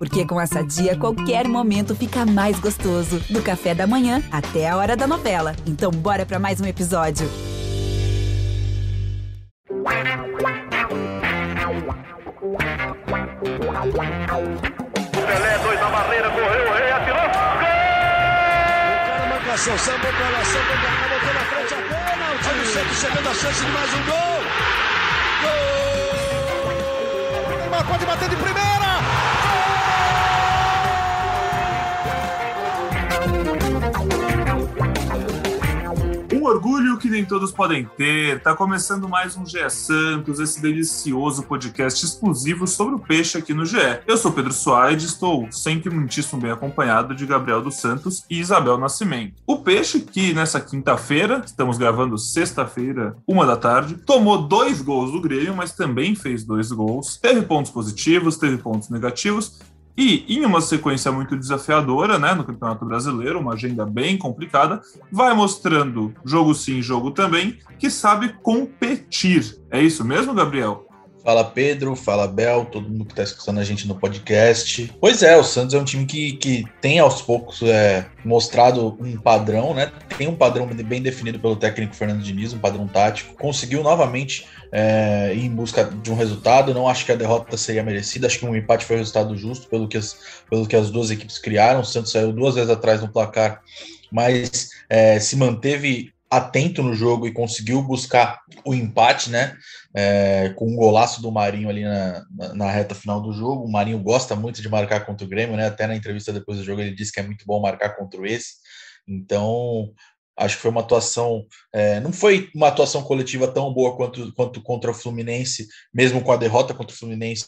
Porque com essa dia, qualquer momento fica mais gostoso. Do café da manhã até a hora da novela. Então, bora para mais um episódio. Pelé, dois na barreira, correu, o rei atirou. Gol! O cara marcação, sambou pra lá, sambou pra cá, botou na frente a pênalti. Olha o Santos chegando a chance de mais um gol. Gol! Neymar pode bater de primeira. Orgulho que nem todos podem ter. Tá começando mais um GE Santos, esse delicioso podcast exclusivo sobre o peixe aqui no GE. Eu sou Pedro Soares, estou sempre muitíssimo bem acompanhado de Gabriel dos Santos e Isabel Nascimento. O peixe que nessa quinta-feira, estamos gravando sexta-feira, uma da tarde, tomou dois gols do Grêmio, mas também fez dois gols. Teve pontos positivos, teve pontos negativos e em uma sequência muito desafiadora, né, no Campeonato Brasileiro, uma agenda bem complicada, vai mostrando jogo sim, jogo também, que sabe competir. É isso mesmo, Gabriel? Fala Pedro, fala Bel, todo mundo que está escutando a gente no podcast. Pois é, o Santos é um time que, que tem aos poucos é, mostrado um padrão, né? Tem um padrão bem definido pelo técnico Fernando Diniz, um padrão tático. Conseguiu novamente é, ir em busca de um resultado. Não acho que a derrota seria merecida, acho que um empate foi o resultado justo pelo que as, pelo que as duas equipes criaram. O Santos saiu duas vezes atrás no placar, mas é, se manteve atento no jogo e conseguiu buscar o empate, né? É, com um golaço do Marinho ali na, na, na, reta final do jogo. O Marinho gosta muito de marcar contra o Grêmio, né? Até na entrevista depois do jogo ele disse que é muito bom marcar contra esse. Então, acho que foi uma atuação. É, não foi uma atuação coletiva tão boa quanto, quanto contra o Fluminense, mesmo com a derrota contra o Fluminense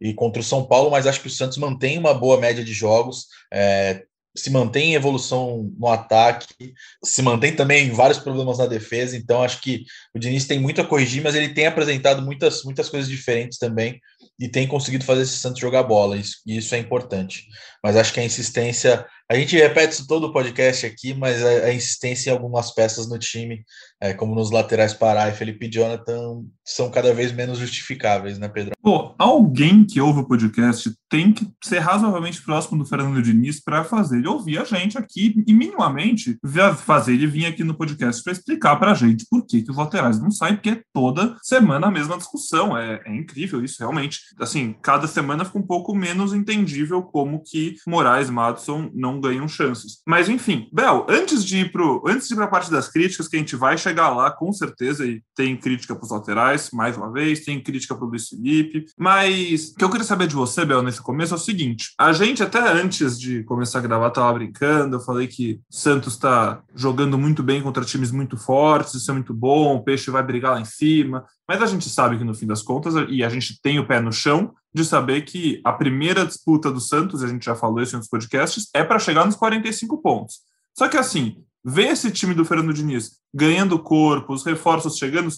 e contra o São Paulo, mas acho que o Santos mantém uma boa média de jogos. É, se mantém em evolução no ataque, se mantém também vários problemas na defesa, então acho que o Diniz tem muito a corrigir, mas ele tem apresentado muitas, muitas coisas diferentes também e tem conseguido fazer esse Santos jogar bola, isso, isso é importante. Mas acho que a insistência a gente repete isso todo o podcast aqui, mas a, a insistência em algumas peças no time, é, como nos laterais Pará e Felipe e Jonathan, são cada vez menos justificáveis, né, Pedro? Pô, alguém que ouve o podcast tem que ser razoavelmente próximo do Fernando Diniz para fazer ele ouvir a gente aqui e minimamente fazer ele vir aqui no podcast para explicar para a gente por que, que os laterais não saem, porque é toda semana a mesma discussão. É, é incrível isso, realmente. Assim, cada semana fica um pouco menos entendível como que Moraes Madison não ganham chances. Mas enfim, Bel, antes de ir pro, antes de ir para a parte das críticas, que a gente vai chegar lá com certeza e tem crítica para os laterais, mais uma vez, tem crítica para o Luiz Felipe, mas o que eu queria saber de você, Bel, nesse começo é o seguinte: a gente até antes de começar a gravar tava brincando, eu falei que Santos está jogando muito bem contra times muito fortes, isso é muito bom, o Peixe vai brigar lá em cima, mas a gente sabe que no fim das contas, e a gente tem o pé no chão, de saber que a primeira disputa do Santos, a gente já falou isso em outros podcasts, é para chegar nos 45 pontos. Só que assim, ver esse time do Fernando Diniz ganhando corpo, os reforços chegando,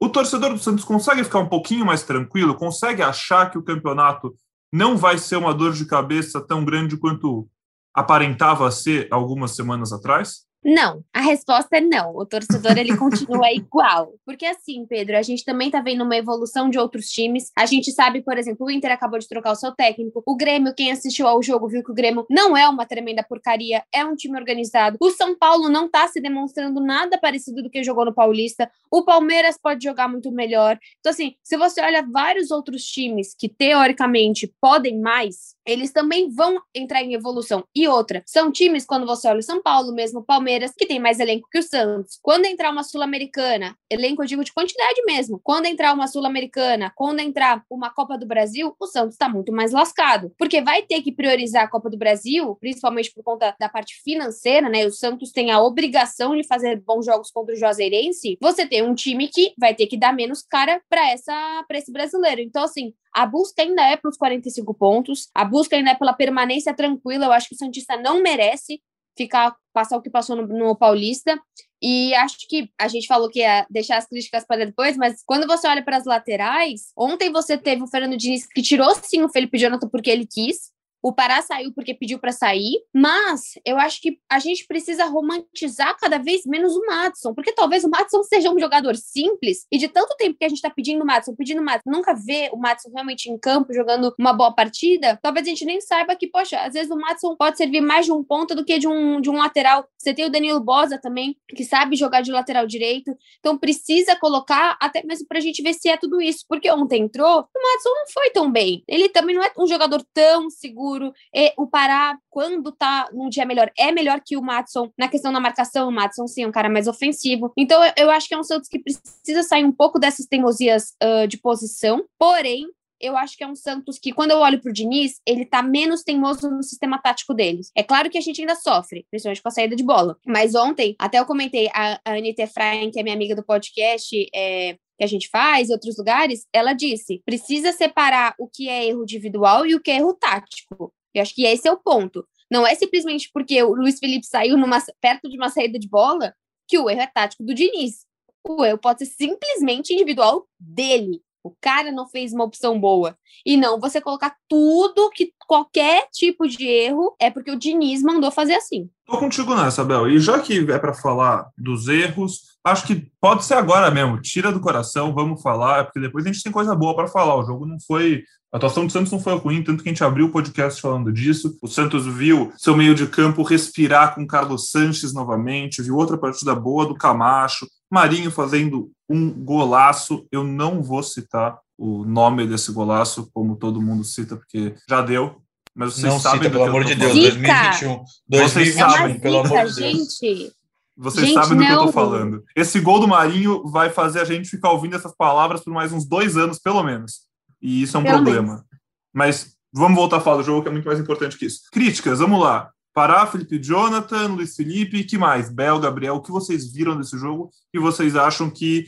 o torcedor do Santos consegue ficar um pouquinho mais tranquilo, consegue achar que o campeonato não vai ser uma dor de cabeça tão grande quanto aparentava ser algumas semanas atrás? Não, a resposta é não. O torcedor ele continua igual. Porque assim, Pedro, a gente também tá vendo uma evolução de outros times. A gente sabe, por exemplo, o Inter acabou de trocar o seu técnico. O Grêmio, quem assistiu ao jogo, viu que o Grêmio não é uma tremenda porcaria, é um time organizado. O São Paulo não tá se demonstrando nada parecido do que jogou no Paulista. O Palmeiras pode jogar muito melhor. Então, assim, se você olha vários outros times que teoricamente podem mais, eles também vão entrar em evolução. E outra, são times, quando você olha o São Paulo mesmo, Palmeiras, que tem mais elenco que o Santos. Quando entrar uma Sul-Americana, elenco eu digo de quantidade mesmo. Quando entrar uma Sul-Americana, quando entrar uma Copa do Brasil, o Santos está muito mais lascado. Porque vai ter que priorizar a Copa do Brasil, principalmente por conta da parte financeira, né? O Santos tem a obrigação de fazer bons jogos contra o Juazeirense. Você tem um time que vai ter que dar menos cara para essa para esse brasileiro. Então, assim, a busca ainda é para os 45 pontos, a busca ainda é pela permanência tranquila. Eu acho que o Santista não merece ficar passar o que passou no, no, Paulista. E acho que a gente falou que ia deixar as críticas para depois, mas quando você olha para as laterais, ontem você teve o Fernando Diniz que tirou sim o Felipe Jonathan porque ele quis. O Pará saiu porque pediu para sair, mas eu acho que a gente precisa romantizar cada vez menos o Matson, porque talvez o Matson seja um jogador simples e de tanto tempo que a gente tá pedindo o Matson, pedindo o Matson, nunca vê o Matson realmente em campo jogando uma boa partida, talvez a gente nem saiba que, poxa, às vezes o Matson pode servir mais de um ponto do que de um, de um lateral. Você tem o Danilo Bosa também, que sabe jogar de lateral direito, então precisa colocar até mesmo pra gente ver se é tudo isso, porque ontem entrou, o Matson não foi tão bem. Ele também não é um jogador tão seguro. E o Pará, quando tá num dia melhor, é melhor que o Matson na questão da marcação. O Matson, sim, é um cara mais ofensivo. Então, eu, eu acho que é um Santos que precisa sair um pouco dessas teimosias uh, de posição. Porém, eu acho que é um Santos que, quando eu olho pro Diniz, ele tá menos teimoso no sistema tático deles. É claro que a gente ainda sofre, principalmente com a saída de bola. Mas ontem, até eu comentei, a, a Anitta Efraim, que é minha amiga do podcast, é, que a gente faz em outros lugares, ela disse: precisa separar o que é erro individual e o que é erro tático. Eu acho que esse é o ponto. Não é simplesmente porque o Luiz Felipe saiu numa, perto de uma saída de bola que o erro é tático do Diniz. O erro pode ser simplesmente individual dele. O cara não fez uma opção boa. E não você colocar tudo que qualquer tipo de erro é porque o Diniz mandou fazer assim. Tô contigo nessa, Bel. E já que é para falar dos erros, acho que pode ser agora mesmo. Tira do coração, vamos falar, porque depois a gente tem coisa boa para falar. O jogo não foi. A atuação do Santos não foi ruim, tanto que a gente abriu o podcast falando disso. O Santos viu seu meio de campo respirar com Carlos Sanches novamente, viu outra partida boa do Camacho, Marinho fazendo um golaço. Eu não vou citar o nome desse golaço, como todo mundo cita, porque já deu. Mas vocês não sabem cita, pelo amor de Deus, 2021. 2021, sabem, pelo amor de Deus. gente. Vocês Gente, sabem do que eu não. tô falando. Esse gol do Marinho vai fazer a gente ficar ouvindo essas palavras por mais uns dois anos, pelo menos. E isso é um Pelo problema. Mas vamos voltar a falar do jogo, que é muito mais importante que isso. Críticas, vamos lá. Pará, Felipe Jonathan, Luiz Felipe, que mais? Bel, Gabriel, o que vocês viram desse jogo e vocês acham que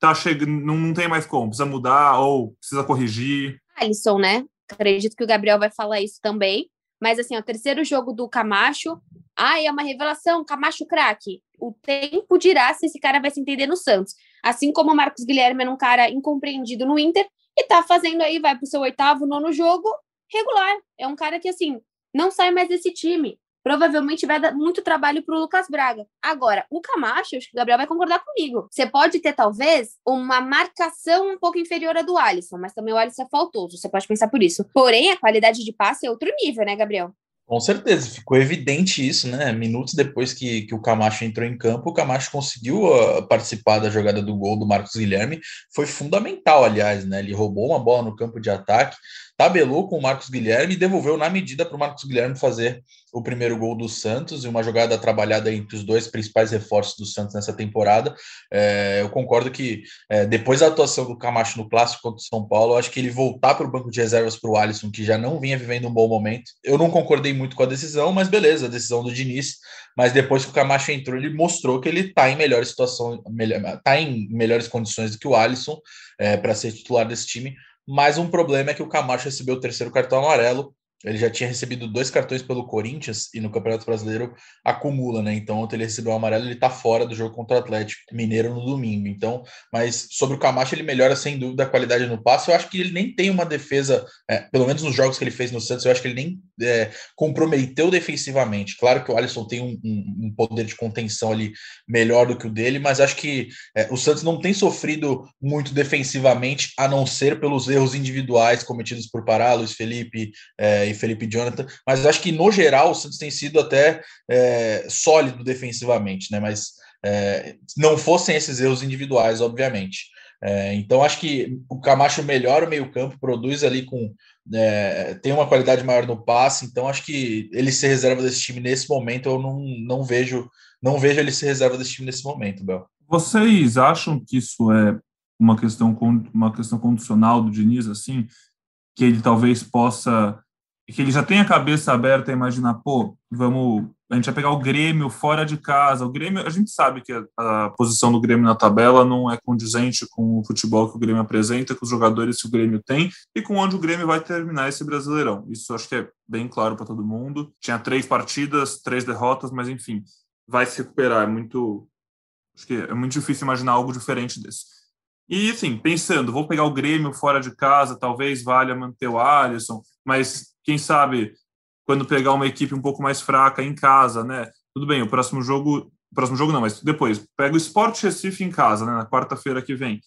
tá chegando, não, tem mais como, precisa mudar ou precisa corrigir? Alisson, né? Acredito que o Gabriel vai falar isso também. Mas assim, o terceiro jogo do Camacho. Ai, é uma revelação, Camacho craque. O tempo dirá se esse cara vai se entender no Santos. Assim como o Marcos Guilherme era um cara incompreendido no Inter e tá fazendo aí, vai pro seu oitavo, nono jogo, regular. É um cara que, assim, não sai mais desse time. Provavelmente vai dar muito trabalho pro Lucas Braga. Agora, o Camacho, acho que o Gabriel vai concordar comigo. Você pode ter, talvez, uma marcação um pouco inferior à do Alisson, mas também o Alisson é faltoso. Você pode pensar por isso. Porém, a qualidade de passe é outro nível, né, Gabriel? Com certeza, ficou evidente isso, né? Minutos depois que, que o Camacho entrou em campo, o Camacho conseguiu uh, participar da jogada do gol do Marcos Guilherme. Foi fundamental, aliás, né? Ele roubou uma bola no campo de ataque, tabelou com o Marcos Guilherme e devolveu na medida para o Marcos Guilherme fazer o primeiro gol do Santos e uma jogada trabalhada entre os dois principais reforços do Santos nessa temporada. É, eu concordo que é, depois da atuação do Camacho no clássico contra o São Paulo, acho que ele voltar para o banco de reservas para o Alisson, que já não vinha vivendo um bom momento. Eu não concordei muito com a decisão, mas beleza, a decisão do Diniz. Mas depois que o Camacho entrou, ele mostrou que ele está em melhor situação, está em melhores condições do que o Alisson é, para ser titular desse time. Mas um problema é que o Camacho recebeu o terceiro cartão amarelo. Ele já tinha recebido dois cartões pelo Corinthians e no Campeonato Brasileiro acumula, né? Então, ontem ele recebeu o amarelo, ele tá fora do jogo contra o Atlético Mineiro no domingo. Então, mas sobre o Camacho, ele melhora sem dúvida a qualidade no passe. Eu acho que ele nem tem uma defesa, é, pelo menos nos jogos que ele fez no Santos, eu acho que ele nem é, comprometeu defensivamente. Claro que o Alisson tem um, um, um, poder de contenção ali melhor do que o dele, mas acho que é, o Santos não tem sofrido muito defensivamente, a não ser pelos erros individuais cometidos por Pará, Luiz Felipe é, e Felipe Jonathan. Mas acho que, no geral, o Santos tem sido até é, sólido defensivamente, né? Mas é, não fossem esses erros individuais, obviamente. É, então, acho que o Camacho melhora o meio-campo, produz ali com. É, tem uma qualidade maior no passe, então acho que ele ser reserva desse time nesse momento, eu não, não vejo não vejo ele ser reserva desse time nesse momento, Bel. Vocês acham que isso é uma questão uma questão condicional do Diniz, assim, que ele talvez possa que ele já tem a cabeça aberta a imaginar, pô, vamos, a gente vai pegar o Grêmio fora de casa. O Grêmio, a gente sabe que a, a, posição do Grêmio na tabela não é condizente com o futebol que o Grêmio apresenta, com os jogadores que o Grêmio tem e com onde o Grêmio vai terminar esse Brasileirão. Isso acho que é bem claro para todo mundo. Tinha três partidas, três derrotas, mas enfim, vai se recuperar. É muito, acho que é muito difícil imaginar algo diferente desse. E, assim, pensando, vou pegar o Grêmio fora de casa, talvez valha manter o Alisson, mas quem sabe quando pegar uma equipe um pouco mais fraca em casa, né? Tudo bem, o próximo jogo, o próximo jogo não, mas depois, pega o Sport Recife em casa, né, na quarta-feira que vem.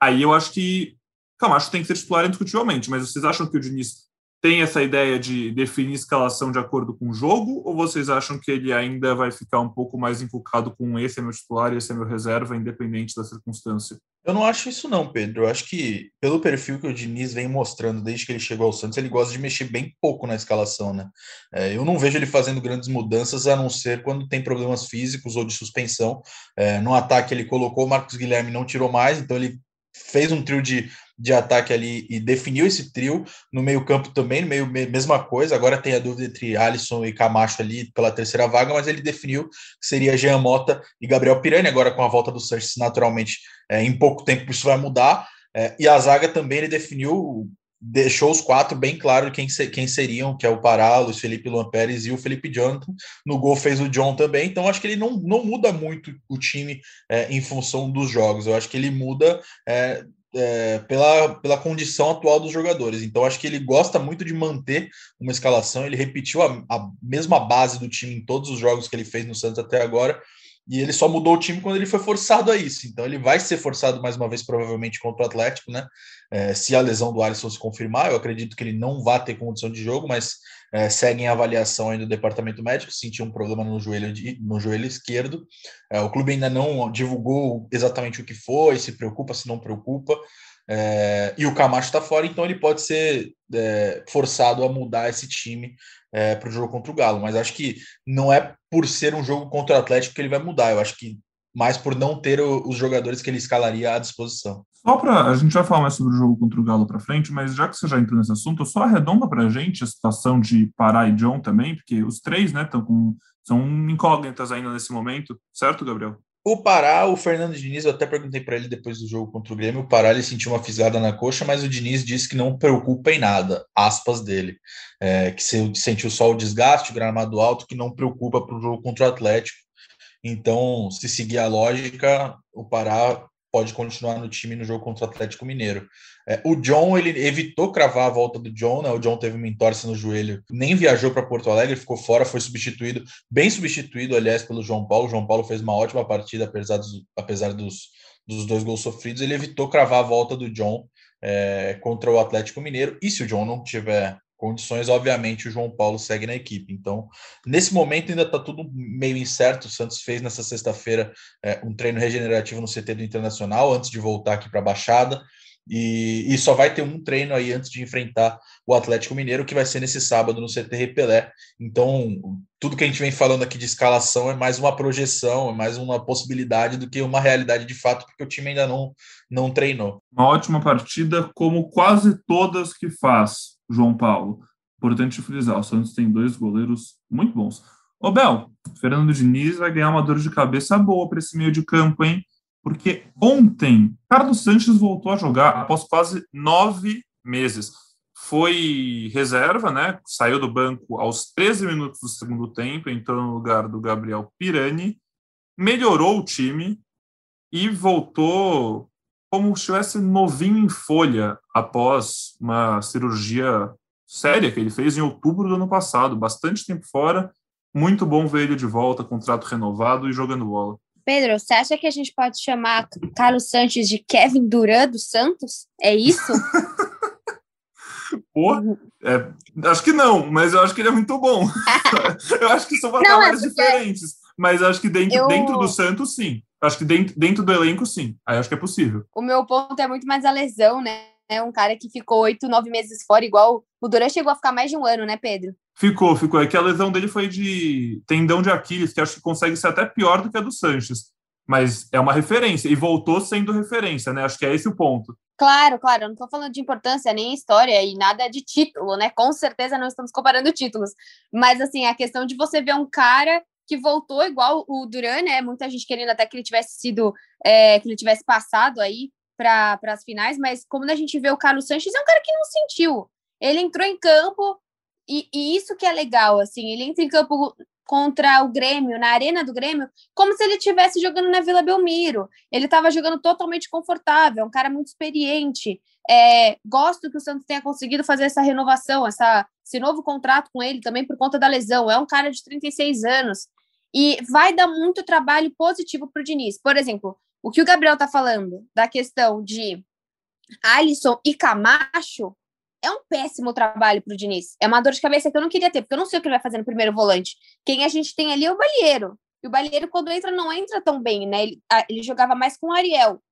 Aí eu acho que Camacho tem que ser titular indiscutivelmente, mas vocês acham que o Diniz tem essa ideia de definir escalação de acordo com o jogo, ou vocês acham que ele ainda vai ficar um pouco mais inculcado com esse é meu titular e esse é meu reserva, independente da circunstância? Eu não acho isso não, Pedro. Eu acho que pelo perfil que o Diniz vem mostrando desde que ele chegou ao Santos, ele gosta de mexer bem pouco na escalação, né? É, eu não vejo ele fazendo grandes mudanças, a não ser quando tem problemas físicos ou de suspensão. É, no ataque ele colocou o Marcos Guilherme, não tirou mais, então ele fez um trio de de ataque ali e definiu esse trio. No meio-campo também, no meio, mesma coisa. Agora tem a dúvida entre Alisson e Camacho ali pela terceira vaga, mas ele definiu que seria Jean Mota e Gabriel Pirani. Agora, com a volta do Sanches, naturalmente, é, em pouco tempo isso vai mudar. É, e a zaga também ele definiu, deixou os quatro bem claro quem, quem seriam, que é o Pará, Luiz Felipe Luan Pérez e o Felipe Jonathan. No gol fez o John também, então acho que ele não, não muda muito o time é, em função dos jogos. Eu acho que ele muda é, é, pela, pela condição atual dos jogadores. Então, acho que ele gosta muito de manter uma escalação. Ele repetiu a, a, mesma base do time em todos os jogos que ele fez no Santos até agora. E ele só mudou o time quando ele foi forçado a isso. Então, ele vai ser forçado mais uma vez, provavelmente, contra o Atlético, né? É, se a lesão do Alisson se confirmar, eu acredito que ele não vai ter condição de jogo, mas é, seguem a avaliação ainda do departamento médico, sentiu um problema no joelho, de, no joelho esquerdo. É, o clube ainda não divulgou exatamente o que foi, se preocupa, se não preocupa. É, e o Camacho está fora, então ele pode ser é, forçado a mudar esse time é, para o jogo contra o Galo. Mas acho que não é por ser um jogo contra o Atlético que ele vai mudar. Eu acho que mais por não ter o, os jogadores que ele escalaria à disposição. Só para a gente vai falar mais sobre o jogo contra o Galo para frente, mas já que você já entrou nesse assunto, só arredonda para a gente a situação de Pará e John também, porque os três, né, estão com são incógnitas ainda nesse momento, certo, Gabriel? O Pará, o Fernando Diniz, eu até perguntei para ele depois do jogo contra o Grêmio, o Pará ele sentiu uma fisgada na coxa, mas o Diniz disse que não preocupa em nada, aspas dele, é, que sentiu só o desgaste, o gramado alto, que não preocupa para o jogo contra o Atlético, então, se seguir a lógica, o Pará pode continuar no time no jogo contra o Atlético Mineiro. É, o John, ele evitou cravar a volta do John, né? O John teve uma entorse no joelho, nem viajou para Porto Alegre, ficou fora, foi substituído, bem substituído, aliás, pelo João Paulo. O João Paulo fez uma ótima partida, apesar dos, apesar dos, dos dois gols sofridos. Ele evitou cravar a volta do John é, contra o Atlético Mineiro. E se o John não tiver condições, obviamente o João Paulo segue na equipe. Então, nesse momento ainda está tudo meio incerto. O Santos fez nessa sexta-feira é, um treino regenerativo no CT do Internacional antes de voltar aqui para a Baixada. E, e, só vai ter um treino aí antes de enfrentar o Atlético Mineiro, que vai ser nesse sábado no CT Repelé. Então, tudo que a gente vem falando aqui de escalação é mais uma projeção, é mais uma possibilidade do que uma realidade de fato, porque o time ainda não, não treinou. Uma ótima partida, como quase todas que faz João Paulo. Importante frisar, o Santos tem dois goleiros muito bons. Ô, Bel, Fernando Diniz vai ganhar uma dor de cabeça boa para esse meio de campo, hein? Porque ontem, Carlos Sanches voltou a jogar após quase nove meses. Foi reserva, né? Saiu do banco aos 13 minutos do segundo tempo, entrou no lugar do Gabriel Pirani, melhorou o time e voltou como se estivesse novinho em folha após uma cirurgia séria que ele fez em outubro do ano passado, bastante tempo fora. Muito bom ver ele de volta, contrato renovado e jogando bola. Pedro, você acha que a gente pode chamar Carlos Sanches de Kevin Durant dos Santos? É isso? Pô, é, acho que não, mas eu acho que ele é muito bom. eu acho que são patamares é diferentes, mas acho que dentro, eu... dentro do Santos, sim. Acho que dentro, dentro do elenco, sim. Aí acho que é possível. O meu ponto é muito mais a lesão, né? É um cara que ficou oito, nove meses fora, igual o Duran chegou a ficar mais de um ano, né, Pedro? Ficou, ficou. É que a lesão dele foi de tendão de Aquiles, que acho que consegue ser até pior do que a do Sanches. Mas é uma referência, e voltou sendo referência, né? Acho que é esse o ponto. Claro, claro, eu não estou falando de importância nem história e nada de título, né? Com certeza não estamos comparando títulos. Mas assim, a questão de você ver um cara que voltou igual o Duran, né? Muita gente querendo até que ele tivesse sido, é, que ele tivesse passado aí para as finais, mas como a gente vê o Carlos Sanches, é um cara que não sentiu. Ele entrou em campo, e, e isso que é legal, assim, ele entra em campo contra o Grêmio, na arena do Grêmio, como se ele estivesse jogando na Vila Belmiro. Ele estava jogando totalmente confortável, é um cara muito experiente. É, gosto que o Santos tenha conseguido fazer essa renovação, essa esse novo contrato com ele também por conta da lesão. É um cara de 36 anos. E vai dar muito trabalho positivo para o Diniz. Por exemplo, o que o Gabriel está falando da questão de Alisson e Camacho é um péssimo trabalho para o Diniz. É uma dor de cabeça que eu não queria ter, porque eu não sei o que ele vai fazer no primeiro volante. Quem a gente tem ali é o Balieiro. E o Balieiro, quando entra, não entra tão bem, né? Ele, ele jogava mais com o Ariel.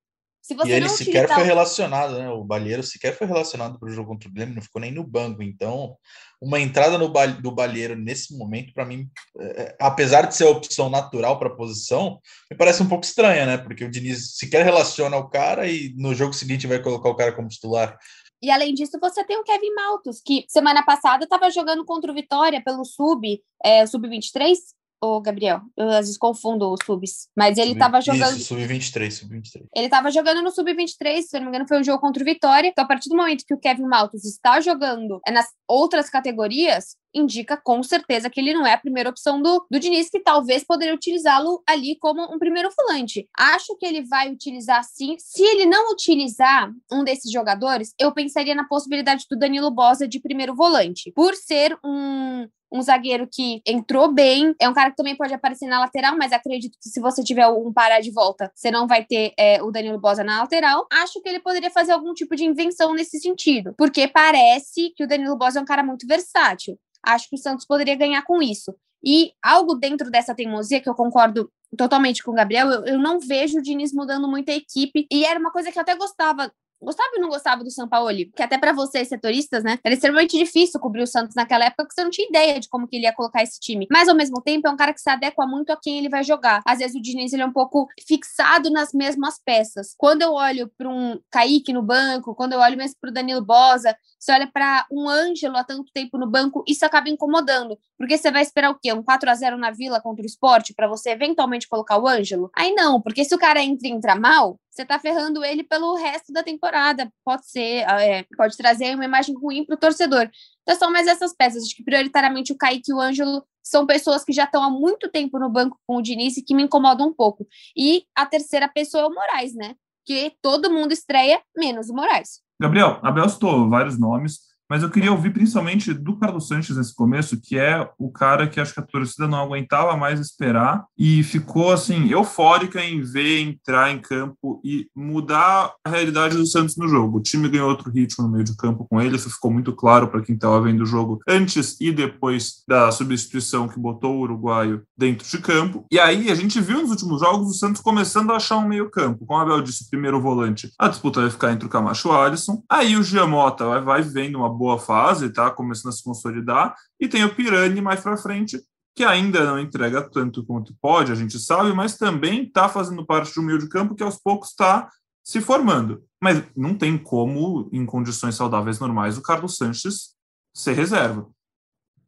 Se você e ele sequer foi relacionado, né? O Balheiro sequer foi relacionado para o jogo contra o Grêmio, não ficou nem no banco. Então, uma entrada no ba do Balheiro nesse momento, para mim, é, é, apesar de ser a opção natural para a posição, me parece um pouco estranha, né? Porque o Diniz sequer relaciona o cara e no jogo seguinte vai colocar o cara como titular. E além disso, você tem o Kevin Maltos, que semana passada estava jogando contra o Vitória pelo Sub, é, Sub-23, o Gabriel. Eu às vezes confundo os subs. Mas ele estava jogando. Isso, sub-23, sub-23. Ele estava jogando no sub-23, se eu não me engano, foi um jogo contra o Vitória. Então, a partir do momento que o Kevin Maltos está jogando nas outras categorias, indica com certeza que ele não é a primeira opção do, do Diniz, que talvez poderia utilizá-lo ali como um primeiro volante. Acho que ele vai utilizar sim. Se ele não utilizar um desses jogadores, eu pensaria na possibilidade do Danilo Bosa de primeiro volante. Por ser um, um zagueiro que entrou bem, é um cara que também pode aparecer na lateral, mas acredito que se você tiver um parar de volta, você não vai ter é, o Danilo Bosa na lateral. Acho que ele poderia fazer algum tipo de invenção nesse sentido, porque parece que o Danilo Bosa é um cara muito versátil. Acho que o Santos poderia ganhar com isso. E algo dentro dessa teimosia, que eu concordo totalmente com o Gabriel, eu, eu não vejo o Diniz mudando muito a equipe. E era uma coisa que eu até gostava gostava ou não gostava do São Paulo? Que até para vocês, setoristas, né? Era extremamente difícil cobrir o Santos naquela época, porque você não tinha ideia de como que ele ia colocar esse time. Mas, ao mesmo tempo, é um cara que se adequa muito a quem ele vai jogar. Às vezes, o Diniz, ele é um pouco fixado nas mesmas peças. Quando eu olho para um Kaique no banco, quando eu olho mesmo para o Danilo Bosa, você olha para um Ângelo há tanto tempo no banco, isso acaba incomodando. Porque você vai esperar o quê? Um 4 a 0 na Vila contra o esporte para você eventualmente colocar o Ângelo? Aí não, porque se o cara entra e entra mal, você tá ferrando ele pelo resto da temporada. Pode ser, é, pode trazer uma imagem ruim para o torcedor. Então são mais essas peças. Acho que prioritariamente o Kaique e o Ângelo são pessoas que já estão há muito tempo no banco com o Diniz e que me incomodam um pouco. E a terceira pessoa é o Moraes, né? Que todo mundo estreia, menos o Moraes. Gabriel, Abel citou vários nomes mas eu queria ouvir principalmente do Carlos Sanches nesse começo, que é o cara que acho que a torcida não aguentava mais esperar e ficou assim eufórica em ver entrar em campo e mudar a realidade do Santos no jogo. O time ganhou outro ritmo no meio de campo com ele, isso ficou muito claro para quem estava vendo o jogo antes e depois da substituição que botou o uruguaio dentro de campo. E aí a gente viu nos últimos jogos o Santos começando a achar um meio campo. Como o Abel disse, o primeiro volante, a disputa vai ficar entre o Camacho e o Alisson. Aí o Giamota vai, vai vendo uma boa fase, está começando a se consolidar, e tem o Pirani mais para frente, que ainda não entrega tanto quanto pode, a gente sabe, mas também está fazendo parte de um meio de campo que aos poucos está se formando. Mas não tem como, em condições saudáveis normais, o Carlos Sanches ser reserva.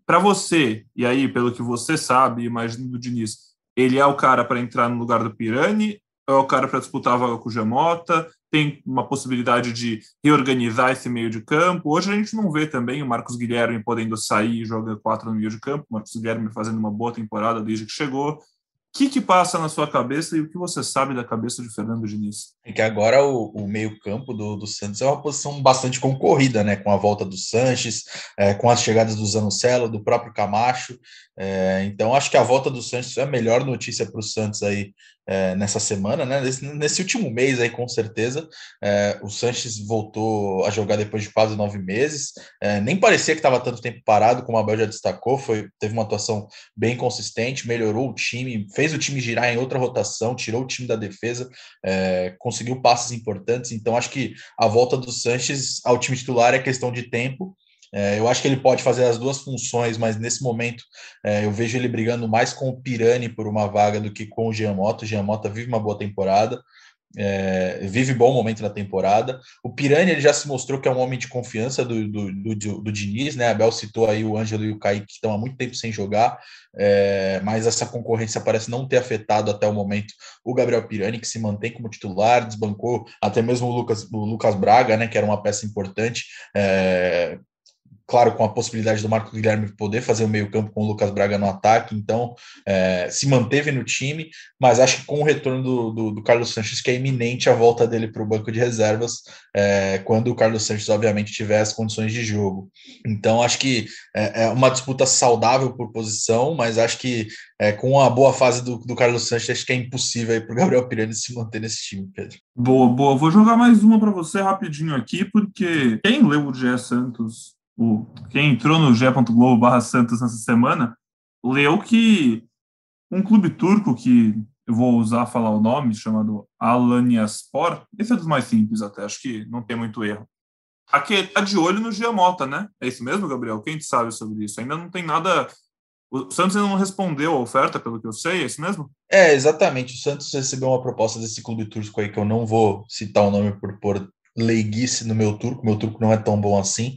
Para você, e aí, pelo que você sabe, imagina do Diniz, ele é o cara para entrar no lugar do Pirani, é o cara para disputar a vaga com o Jamota, tem uma possibilidade de reorganizar esse meio de campo. Hoje a gente não vê também o Marcos Guilherme podendo sair e jogar quatro no meio de campo, o Marcos Guilherme fazendo uma boa temporada desde que chegou que, que passa na sua cabeça e o que você sabe da cabeça de Fernando Diniz? É que agora o, o meio-campo do, do, Santos é uma posição bastante concorrida, né? Com a volta do Sanches, é, com as chegadas do Zanocelo, do próprio Camacho. É, então, acho que a volta do Sanches é a melhor notícia para o Santos aí é, nessa semana, né? Nesse, nesse, último mês aí, com certeza. É, o Sanches voltou a jogar depois de quase nove meses. É, nem parecia que estava tanto tempo parado, como a Abel já destacou. Foi, teve uma atuação bem consistente, melhorou o time, fez o time girar em outra rotação, tirou o time da defesa, é, conseguiu passes importantes. Então, acho que a volta do Sanches ao time titular é questão de tempo. É, eu acho que ele pode fazer as duas funções, mas nesse momento é, eu vejo ele brigando mais com o Pirani por uma vaga do que com o Giamota. O Giamota vive uma boa temporada, é, vive bom momento na temporada. O Pirani ele já se mostrou que é um homem de confiança do, do, do, do Diniz, né? A Bel citou aí o Ângelo e o Kaique que estão há muito tempo sem jogar, é, mas essa concorrência parece não ter afetado até o momento o Gabriel Pirani, que se mantém como titular, desbancou até mesmo o Lucas, o Lucas Braga, né? Que era uma peça importante. É, claro, com a possibilidade do Marco Guilherme poder fazer o meio-campo com o Lucas Braga no ataque, então é, se manteve no time, mas acho que com o retorno do, do, do Carlos Sanches, que é iminente a volta dele para o banco de reservas, é, quando o Carlos Sanches, obviamente, tiver as condições de jogo. Então, acho que é, é uma disputa saudável por posição, mas acho que é, com a boa fase do, do Carlos Sanches, acho que é impossível para o Gabriel Pirani se manter nesse time, Pedro. Boa, boa. Vou jogar mais uma para você rapidinho aqui, porque quem leu o Gé Santos, o, quem entrou no ge.globo barra Santos nessa semana, leu que um clube turco que eu vou usar falar o nome, chamado Alanyaspor, esse é dos mais simples até, acho que não tem muito erro. Aqui tá de olho no Giamota, né? É isso mesmo, Gabriel? Quem sabe sobre isso? Ainda não tem nada o Santos ainda não respondeu a oferta, pelo que eu sei, é isso mesmo? É, exatamente. O Santos recebeu uma proposta desse clube turco aí, que eu não vou citar o nome por, por leiguice no meu turco, meu turco não é tão bom assim.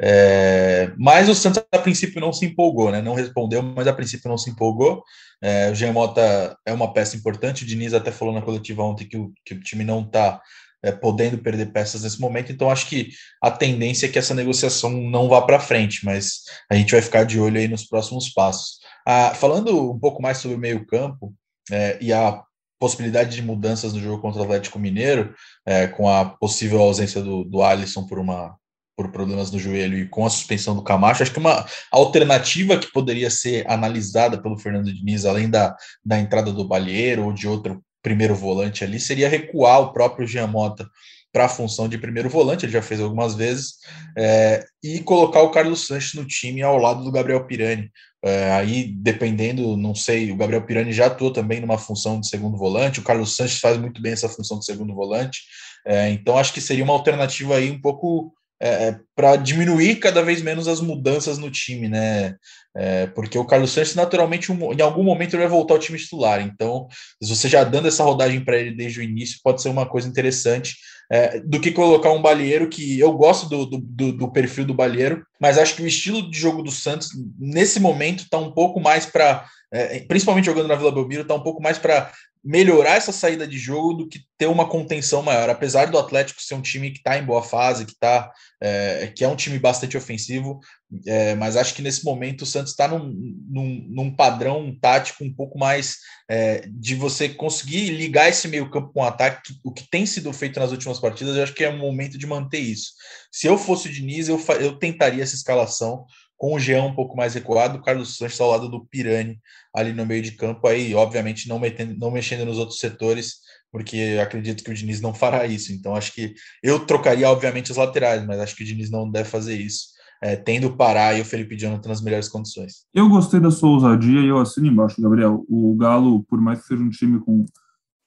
É, mas o Santos, a princípio, não se empolgou, né? Não respondeu, mas a princípio não se empolgou. É, o Jean Mota é uma peça importante. O Diniz até falou na coletiva ontem que o, que o time não está é, podendo perder peças nesse momento. Então, acho que a tendência é que essa negociação não vá para frente, mas a gente vai ficar de olho aí nos próximos passos. Ah, falando um pouco mais sobre o meio-campo é, e a possibilidade de mudanças no jogo contra o Atlético Mineiro, é, com a possível ausência do, do Alisson por uma por problemas no joelho e com a suspensão do Camacho, acho que uma alternativa que poderia ser analisada pelo Fernando Diniz, além da, da entrada do Balheiro ou de outro primeiro volante ali seria recuar o próprio Giamota para a função de primeiro volante, ele já fez algumas vezes, é, e colocar o Carlos Sanches no time ao lado do Gabriel Pirani. É, aí, dependendo, não sei, o Gabriel Pirani já atuou também numa função de segundo volante, o Carlos Sanches faz muito bem essa função de segundo volante, é, então acho que seria uma alternativa aí um pouco é, é para diminuir cada vez menos as mudanças no time, né? É, porque o Carlos Santos, naturalmente, um, em algum momento ele vai voltar ao time titular. Então, se você já dando essa rodagem para ele desde o início, pode ser uma coisa interessante é, do que colocar um balieiro que eu gosto do, do, do, perfil do balieiro, mas acho que o estilo de jogo do Santos, nesse momento, está um pouco mais para. É, principalmente jogando na Vila Belmiro, está um pouco mais para melhorar essa saída de jogo do que ter uma contenção maior. Apesar do Atlético ser um time que está em boa fase, que tá, é, que é um time bastante ofensivo, é, mas acho que nesse momento o Santos está num, num, num, padrão tático um pouco mais é, de você conseguir ligar esse meio campo com o ataque, o que tem sido feito nas últimas partidas, eu acho que é o momento de manter isso. Se eu fosse o Diniz, eu, eu tentaria essa escalação com o Jean um pouco mais recuado, o Carlos Sanches ao lado do Pirani ali no meio de campo, aí obviamente não, metendo, não mexendo nos outros setores, porque acredito que o Diniz não fará isso. Então acho que eu trocaria obviamente os laterais, mas acho que o Diniz não deve fazer isso. É, tendo o Pará e o Felipe Jonathan nas melhores condições. Eu gostei da sua ousadia e eu assino embaixo, Gabriel. O Galo, por mais que seja um time com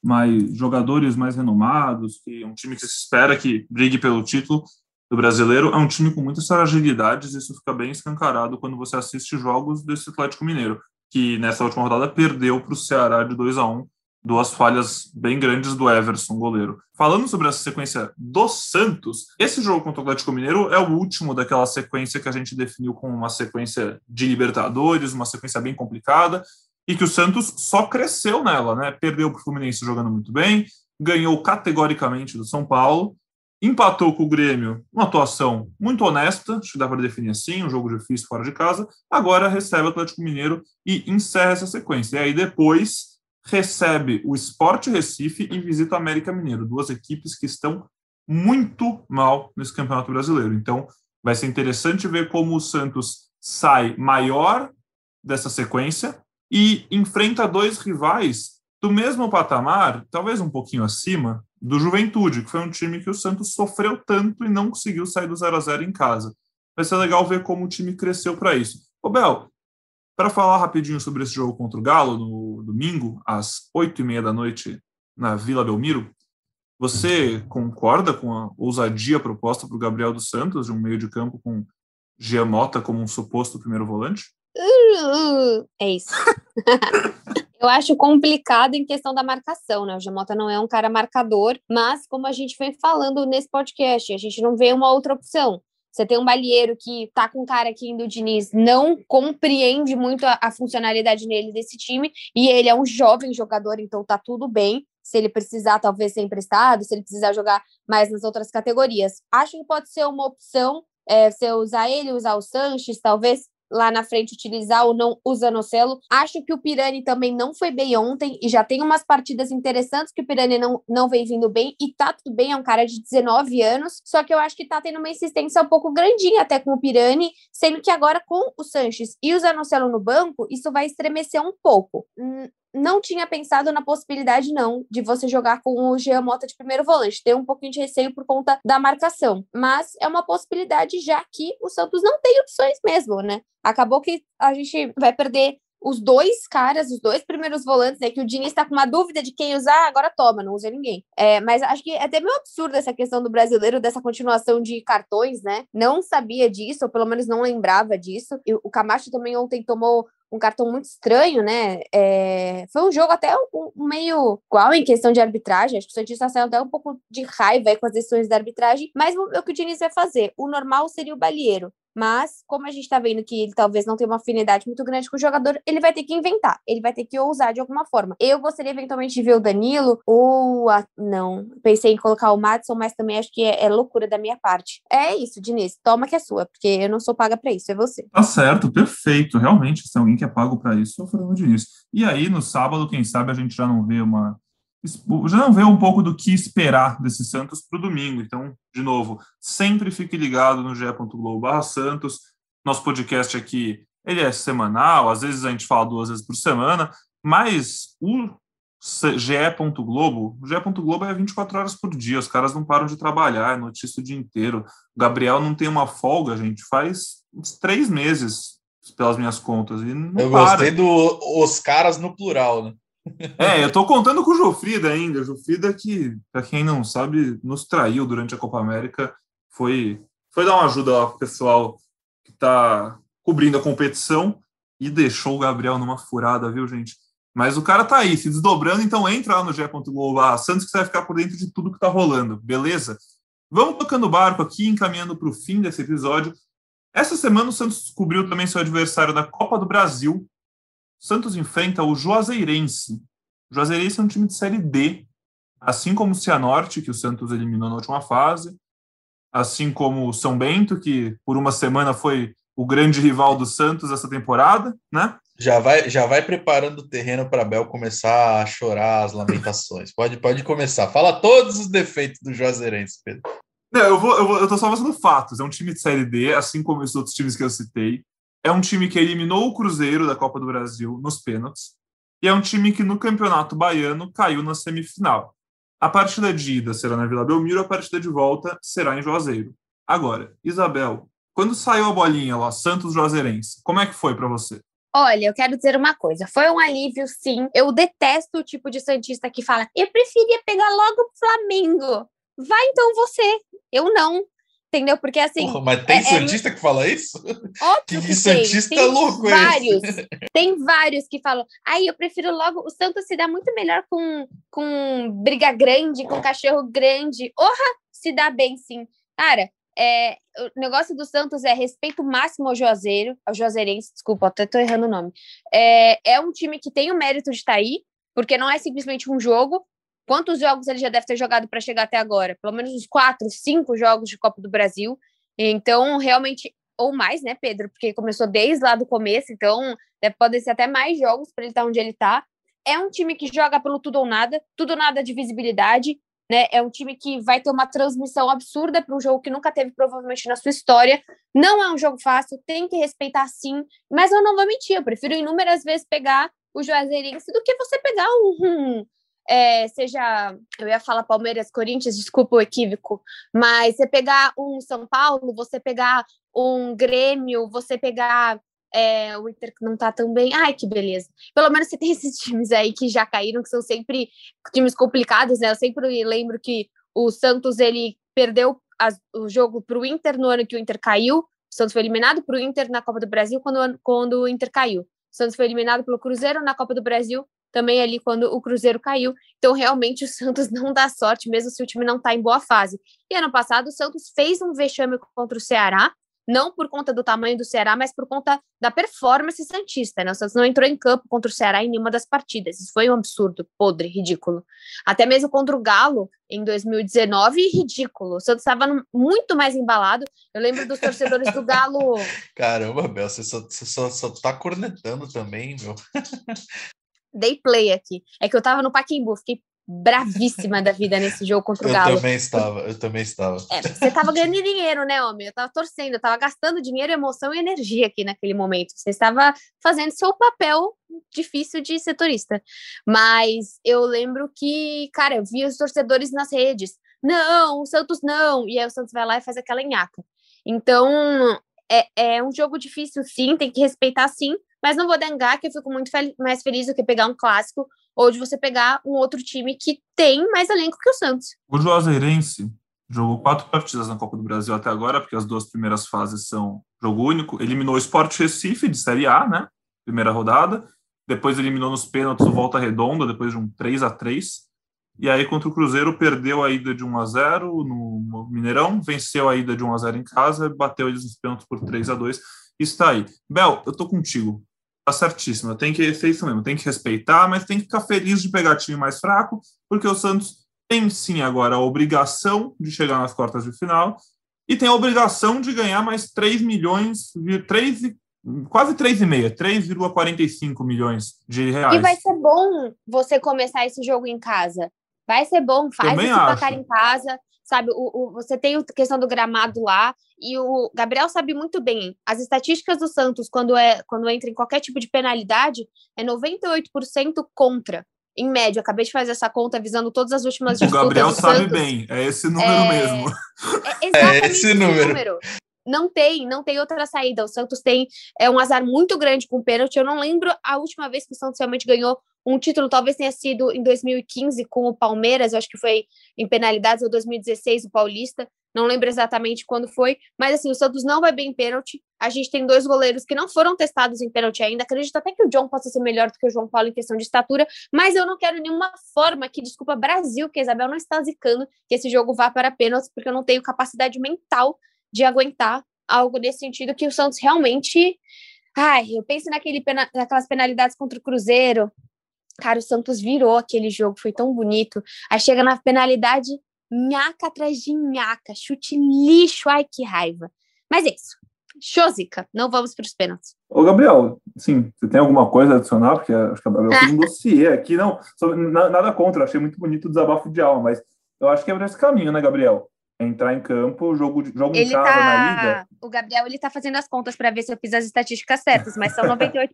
mais jogadores mais renomados, que é um time que se espera que brigue pelo título, do brasileiro é um time com muitas fragilidades, isso fica bem escancarado quando você assiste jogos desse Atlético Mineiro, que nessa última rodada perdeu para o Ceará de 2 a 1 duas falhas bem grandes do Everson, goleiro. Falando sobre essa sequência do Santos, esse jogo contra o Atlético Mineiro é o último daquela sequência que a gente definiu como uma sequência de Libertadores, uma sequência bem complicada, e que o Santos só cresceu nela, né? Perdeu para o Fluminense jogando muito bem, ganhou categoricamente do São Paulo, empatou com o Grêmio, uma atuação muito honesta, acho que dá para definir assim, um jogo difícil fora de casa. Agora recebe o Atlético Mineiro e encerra essa sequência. E aí depois recebe o Sport Recife e visita o América Mineiro, duas equipes que estão muito mal nesse Campeonato Brasileiro. Então, vai ser interessante ver como o Santos sai maior dessa sequência e enfrenta dois rivais do mesmo patamar, talvez um pouquinho acima, do Juventude, que foi um time que o Santos sofreu tanto e não conseguiu sair do 0 a 0 em casa. Vai ser legal ver como o time cresceu para isso. Ô, Bel, para falar rapidinho sobre esse jogo contra o Galo, no domingo, às 8h30 da noite, na Vila Belmiro, você concorda com a ousadia proposta para o Gabriel dos Santos, de um meio de campo com Giamota como um suposto primeiro volante? Uh, é isso. Eu acho complicado em questão da marcação, né? O Jamota não é um cara marcador, mas como a gente vem falando nesse podcast, a gente não vê uma outra opção. Você tem um balieiro que tá com cara aqui do Diniz, não compreende muito a, a, funcionalidade nele desse time, e ele é um jovem jogador, então tá tudo bem. Se ele precisar, talvez ser emprestado, se ele precisar jogar mais nas outras categorias. Acho que pode ser uma opção é, você usar ele, usar o Sanches, talvez lá na frente utilizar ou não o Zanocelo. Acho que o Pirani também não foi bem ontem e já tem umas partidas interessantes que o Pirani não, não vem vindo bem e tá tudo bem, é um cara de 19 anos, só que eu acho que tá tendo uma insistência um pouco grandinha até com o Pirani, sendo que agora com o Sanches e o Zanocelo no banco, isso vai estremecer um pouco não tinha pensado na possibilidade, não, de você jogar com o Jean Mota de primeiro volante. Tem um pouquinho de receio por conta da marcação. Mas é uma possibilidade, já que o Santos não tem opções mesmo, né? Acabou que a gente vai perder os dois caras, os dois primeiros volantes, né? Que o Diniz está com uma dúvida de quem usar, agora toma, não usa ninguém. É, mas acho que é até meio absurdo essa questão do brasileiro, dessa continuação de cartões, né? Não sabia disso, ou pelo menos não lembrava disso. E o Camacho também ontem tomou um cartão muito estranho, né? É, foi um jogo até um, um meio igual em questão de arbitragem. Acho que o Santista saiu até um pouco de raiva com as decisões da arbitragem, mas o, o que o Diniz vai fazer? O normal seria o Balieiro. Mas, como a gente tá vendo que ele talvez não tenha uma afinidade muito grande com o jogador, ele vai ter que inventar, ele vai ter que ousar de alguma forma. Eu gostaria eventualmente de ver o Danilo, ou a... não, pensei em colocar o Matson, mas também acho que é, é, loucura da minha parte. É isso, Diniz, toma que é sua, porque eu não sou paga para isso, é você. Tá certo, perfeito. Realmente, se alguém que é pago para isso, é o Fernando Diniz. E aí, no sábado, quem sabe a gente já não vê uma já não vê um pouco do que esperar desse Santos para o domingo. Então, de novo, sempre fique ligado no ge.globo Santos. Nosso podcast aqui, ele é semanal, às vezes a gente fala duas vezes por semana, mas o ge.globo, o ge.globo é 24 horas por dia, os caras não param de trabalhar, é notícia o dia inteiro. O Gabriel não tem uma folga, gente, faz uns três meses, pelas minhas contas. E não Eu para. gostei do os caras no plural, né? É, eu tô contando com o Jofrida ainda. O Jofrida que, para quem não sabe, nos traiu durante a Copa América. Foi, foi dar uma ajuda lá pro pessoal que tá cobrindo a competição e deixou o Gabriel numa furada, viu, gente? Mas o cara tá aí, se desdobrando, então entra lá no G.Globo Santos que você vai ficar por dentro de tudo que tá rolando, beleza? Vamos tocando o barco aqui, encaminhando para o fim desse episódio. Essa semana o Santos descobriu também seu adversário da Copa do Brasil, Santos enfrenta o Juazeirense. O Juazeirense é um time de Série D, assim como o Cianorte, que o Santos eliminou na última fase, assim como o São Bento, que por uma semana foi o grande rival do Santos essa temporada, né? Já vai, já vai preparando o terreno para Bel começar a chorar as lamentações. pode, pode começar. Fala todos os defeitos do Juazeirense, Pedro. Não, eu, vou, eu, vou, eu tô só fazendo fatos. É um time de Série D, assim como os outros times que eu citei. É um time que eliminou o Cruzeiro da Copa do Brasil nos pênaltis. E é um time que no Campeonato Baiano caiu na semifinal. A partida de ida será na Vila Belmiro, a partida de volta será em Juazeiro. Agora, Isabel, quando saiu a bolinha lá, Santos Juazeirense, como é que foi para você? Olha, eu quero dizer uma coisa. Foi um alívio, sim. Eu detesto o tipo de Santista que fala: eu preferia pegar logo o Flamengo. Vai então você. Eu não. Entendeu? Porque assim. Porra, mas tem é, Santista é... que fala isso? Óbvio que, que Santista tem. louco vários, esse. Tem vários que falam. Aí eu prefiro logo. O Santos se dá muito melhor com, com briga grande, com cachorro grande. Orra, se dá bem, sim. Cara, é, o negócio do Santos é respeito máximo ao Juazeiro, ao Juazeirense, desculpa, até tô errando o nome. É, é um time que tem o mérito de estar tá aí, porque não é simplesmente um jogo, Quantos jogos ele já deve ter jogado para chegar até agora? Pelo menos uns quatro, cinco jogos de Copa do Brasil. Então, realmente, ou mais, né, Pedro? Porque começou desde lá do começo, então deve, podem ser até mais jogos para ele estar onde ele está. É um time que joga pelo tudo ou nada, tudo ou nada de visibilidade, né? É um time que vai ter uma transmissão absurda para um jogo que nunca teve, provavelmente, na sua história. Não é um jogo fácil, tem que respeitar sim, mas eu não vou mentir, eu prefiro inúmeras vezes pegar o Juazeirense do que você pegar um, é, seja, eu ia falar Palmeiras, Corinthians, desculpa o equívoco, mas você pegar um São Paulo, você pegar um Grêmio, você pegar é, o Inter que não tá tão bem, ai que beleza. Pelo menos você tem esses times aí que já caíram, que são sempre times complicados, né? Eu sempre lembro que o Santos ele perdeu as, o jogo para o Inter no ano que o Inter caiu. O Santos foi eliminado para o Inter na Copa do Brasil quando, quando o Inter caiu. O Santos foi eliminado pelo Cruzeiro na Copa do Brasil também ali quando o Cruzeiro caiu. Então, realmente, o Santos não dá sorte, mesmo se o time não está em boa fase. E ano passado, o Santos fez um vexame contra o Ceará, não por conta do tamanho do Ceará, mas por conta da performance santista, né? O Santos não entrou em campo contra o Ceará em nenhuma das partidas. Isso foi um absurdo, podre, ridículo. Até mesmo contra o Galo em 2019, ridículo. O Santos estava muito mais embalado. Eu lembro dos torcedores do Galo. Caramba, Bel, você só, só, só tá cornetando também, meu. Dei play aqui. É que eu tava no Paquimbu, fiquei bravíssima da vida nesse jogo contra o Galo. Eu também estava, eu também estava. É, você estava ganhando dinheiro, né, homem? Eu estava torcendo, eu estava gastando dinheiro, emoção e energia aqui naquele momento. Você estava fazendo seu papel difícil de setorista. Mas eu lembro que, cara, eu via os torcedores nas redes. Não, o Santos não. E aí o Santos vai lá e faz aquela enhaca. Então, é, é um jogo difícil, sim, tem que respeitar, sim. Mas não vou negar que eu fico muito fel mais feliz do que pegar um clássico ou de você pegar um outro time que tem mais elenco que o Santos. O Juazeirense jogou quatro partidas na Copa do Brasil até agora, porque as duas primeiras fases são jogo único. Eliminou o Sport Recife de Série A, né? Primeira rodada. Depois eliminou nos pênaltis o Volta Redonda, depois de um 3 a 3 E aí, contra o Cruzeiro, perdeu a ida de 1 a 0 no Mineirão, venceu a ida de 1 a 0 em casa, bateu eles nos pênaltis por 3 a 2 Está aí. Bel, eu tô contigo tá certíssimo. Tem que ser isso mesmo, tem que respeitar, mas tem que ficar feliz de pegar time mais fraco, porque o Santos tem sim agora a obrigação de chegar nas quartas de final e tem a obrigação de ganhar mais 3 milhões, 3, quase 3,5, 3,45 milhões de reais. E vai ser bom você começar esse jogo em casa. Vai ser bom, faz Também esse acho. placar em casa, sabe? O, o, você tem a questão do gramado lá, e o Gabriel sabe muito bem. As estatísticas do Santos, quando, é, quando entra em qualquer tipo de penalidade, é 98% contra. Em média, acabei de fazer essa conta visando todas as últimas O Gabriel sabe Santos. bem, é esse número é... mesmo. É, é esse número. número. Não tem, não tem outra saída. O Santos tem é um azar muito grande com o pênalti. Eu não lembro a última vez que o Santos realmente ganhou um título, talvez tenha sido em 2015 com o Palmeiras, eu acho que foi em penalidades, ou 2016 o Paulista, não lembro exatamente quando foi, mas assim, o Santos não vai bem em pênalti. A gente tem dois goleiros que não foram testados em pênalti ainda. Acredito até que o John possa ser melhor do que o João Paulo em questão de estatura, mas eu não quero nenhuma forma que, desculpa, Brasil, que a Isabel não está zicando, que esse jogo vá para pênaltis, porque eu não tenho capacidade mental de aguentar algo nesse sentido que o Santos realmente. Ai, eu penso naquele pena... naquelas penalidades contra o Cruzeiro, Cara, o Santos virou aquele jogo, foi tão bonito. Aí chega na penalidade, nhaca atrás de nhaca, chute lixo, ai que raiva. Mas é isso. Chozica, não vamos para os pênaltis. Ô, Gabriel, sim, você tem alguma coisa a adicionar? Porque acho que a Gabriel fez um dossiê aqui, não, nada contra, achei muito bonito o desabafo de alma, mas eu acho que é por esse caminho, né, Gabriel? Entrar em campo, jogo, jogo ele em casa tá... na ida. O Gabriel ele tá fazendo as contas para ver se eu fiz as estatísticas certas, mas são 98%,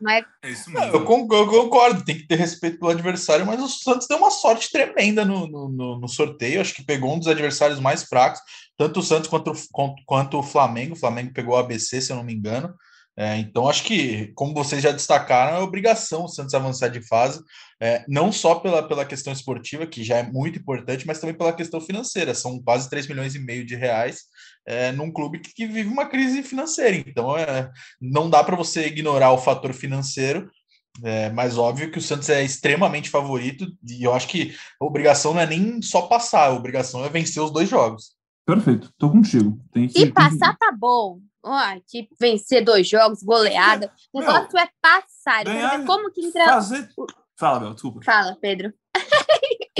não é? É isso mesmo. eu, concordo, tem que ter respeito pelo adversário, mas o Santos deu uma sorte tremenda no, no, no, sorteio. Acho que pegou um dos adversários mais fracos, tanto o Santos quanto, quanto, quanto o Flamengo. O Flamengo pegou o ABC, se eu não me engano. É, então, acho que, como vocês já destacaram, é obrigação o Santos avançar de fase, é, não só pela, pela questão esportiva, que já é muito importante, mas também pela questão financeira. São quase 3 milhões e meio de reais é, num clube que, que, vive uma crise financeira. Então, é, não dá para você ignorar o fator financeiro, é, mas óbvio que o Santos é extremamente favorito, e eu acho que a obrigação não é nem só passar, a obrigação é vencer os dois jogos. Perfeito, tô contigo. Tem que, e passar tá bom. Ai, que vencer dois jogos, goleada. O negócio é passar. Ganhar, como que entra. Fazer... Fala, meu, desculpa. Fala, Pedro.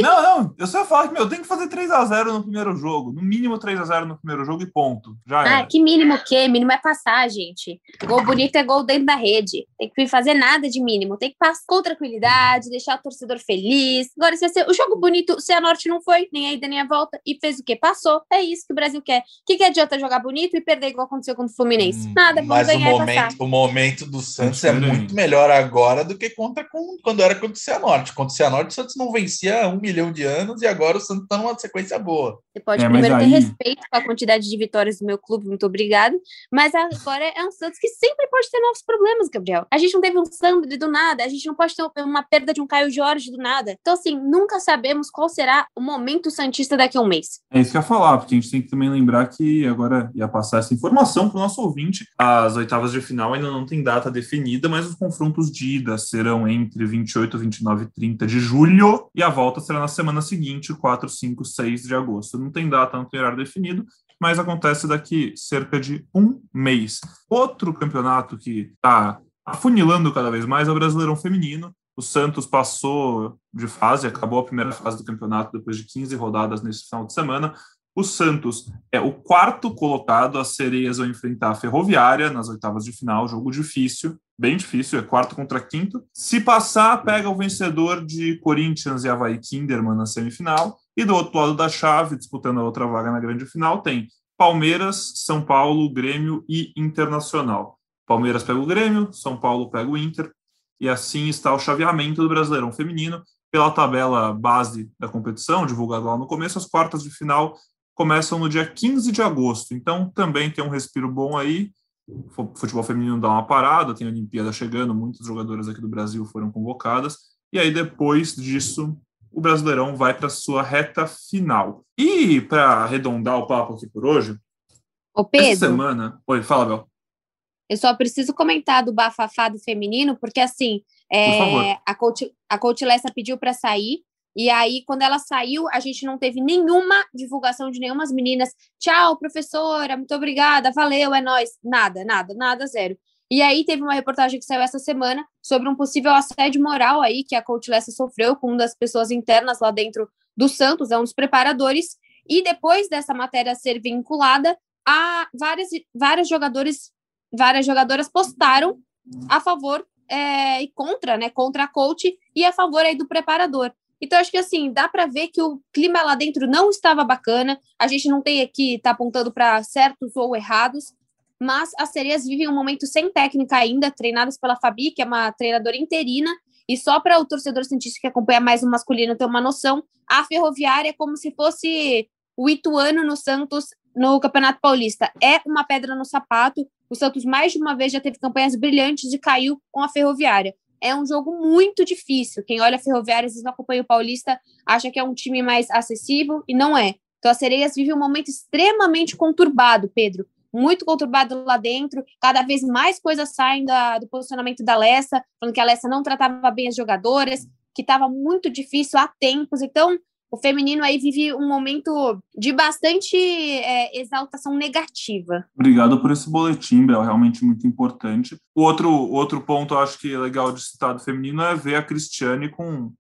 Não, não, eu só ia falar que, meu, tem que fazer 3x0 no primeiro jogo. No mínimo 3x0 no primeiro jogo e ponto. Já ah, que mínimo o quê? Mínimo é passar, gente. Gol bonito é gol dentro da rede. Tem que fazer nada de mínimo. Tem que passar com tranquilidade, deixar o torcedor feliz. Agora, se ser o jogo bonito, se a Norte não foi, nem a ida nem a volta, e fez o quê? Passou. É isso que o Brasil quer. O que, que adianta jogar bonito e perder igual aconteceu com o Fluminense? Hum, nada, vamos ganhar o momento, o momento do Santos é muito melhor agora do que contra com, quando era contra o Cianorte. Contra o Cianorte, o Santos não vencia um milhão de anos e agora o Santos está numa sequência boa. Você pode é, primeiro aí... ter respeito com a quantidade de vitórias do meu clube, muito obrigado. Mas agora é um Santos que sempre pode ter novos problemas, Gabriel. A gente não teve um Sandri do nada, a gente não pode ter uma perda de um Caio Jorge do nada. Então, assim, nunca sabemos qual será o momento Santista daqui a um mês. É isso que eu ia falar, porque a gente tem que também lembrar que agora ia passar essa informação para o nosso ouvinte. As oitavas de final ainda não tem data definida, mas os confrontos de ida serão entre 28, 29 e 30 de julho e a volta será na semana seguinte, 4, 5, 6 de agosto. Não tem data, não tem horário definido, mas acontece daqui cerca de um mês. Outro campeonato que está afunilando cada vez mais é o Brasileirão Feminino. O Santos passou de fase, acabou a primeira fase do campeonato depois de 15 rodadas nesse final de semana. O Santos é o quarto colocado, as sereias vão enfrentar a Ferroviária nas oitavas de final, jogo difícil, bem difícil, é quarto contra quinto. Se passar, pega o vencedor de Corinthians e Havaí Kinderman na semifinal. E do outro lado da chave, disputando a outra vaga na grande final, tem Palmeiras, São Paulo, Grêmio e Internacional. Palmeiras pega o Grêmio, São Paulo pega o Inter, e assim está o chaveamento do Brasileirão Feminino. Pela tabela base da competição, divulgada lá no começo, as quartas de final começam no dia 15 de agosto. Então também tem um respiro bom aí. O futebol feminino dá uma parada, tem a Olimpíada chegando, muitas jogadoras aqui do Brasil foram convocadas. E aí depois disso, o Brasileirão vai para sua reta final. E para arredondar o papo aqui por hoje, Ô Pedro, essa semana. Oi, fala, Bel. eu só preciso comentar do bafafá do feminino, porque assim, é, Por a coach, a coach Lessa pediu para sair, e aí, quando ela saiu, a gente não teve nenhuma divulgação de nenhuma das meninas. Tchau, professora, muito obrigada, valeu, é nóis. Nada, nada, nada, zero. E aí teve uma reportagem que saiu essa semana sobre um possível assédio moral aí que a coach Lessa sofreu com uma das pessoas internas lá dentro do Santos, é um dos preparadores. E depois dessa matéria ser vinculada, a várias, vários jogadores, várias jogadoras postaram a favor é, e contra, né? Contra a coach e a favor aí do preparador. Então, acho que assim, dá para ver que o clima lá dentro não estava bacana. A gente não tem aqui, tá apontando para certos ou errados, mas as sereias vivem um momento sem técnica ainda, treinadas pela Fabi, que é uma treinadora interina. E só para o torcedor cientista que acompanha mais o masculino ter uma noção, a Ferroviária é como se fosse o Ituano no Santos no Campeonato Paulista. É uma pedra no sapato. O Santos mais de uma vez já teve campanhas brilhantes e caiu com a Ferroviária é um jogo muito difícil. Quem olha Ferroviária, às vezes não acompanha o Paulista, acha que é um time mais acessível, e não é. Então, a Sereias vive um momento extremamente conturbado, Pedro. Muito conturbado lá dentro, cada vez mais coisas saem da, do posicionamento da Lessa, falando que a Lessa não tratava bem as jogadoras, que estava muito difícil há tempos. Então, o feminino aí vive um momento de bastante é, exaltação negativa. Obrigado por esse boletim, Bel, realmente muito importante. O outro, outro ponto, acho que é legal de citar do feminino é ver a Cristiane com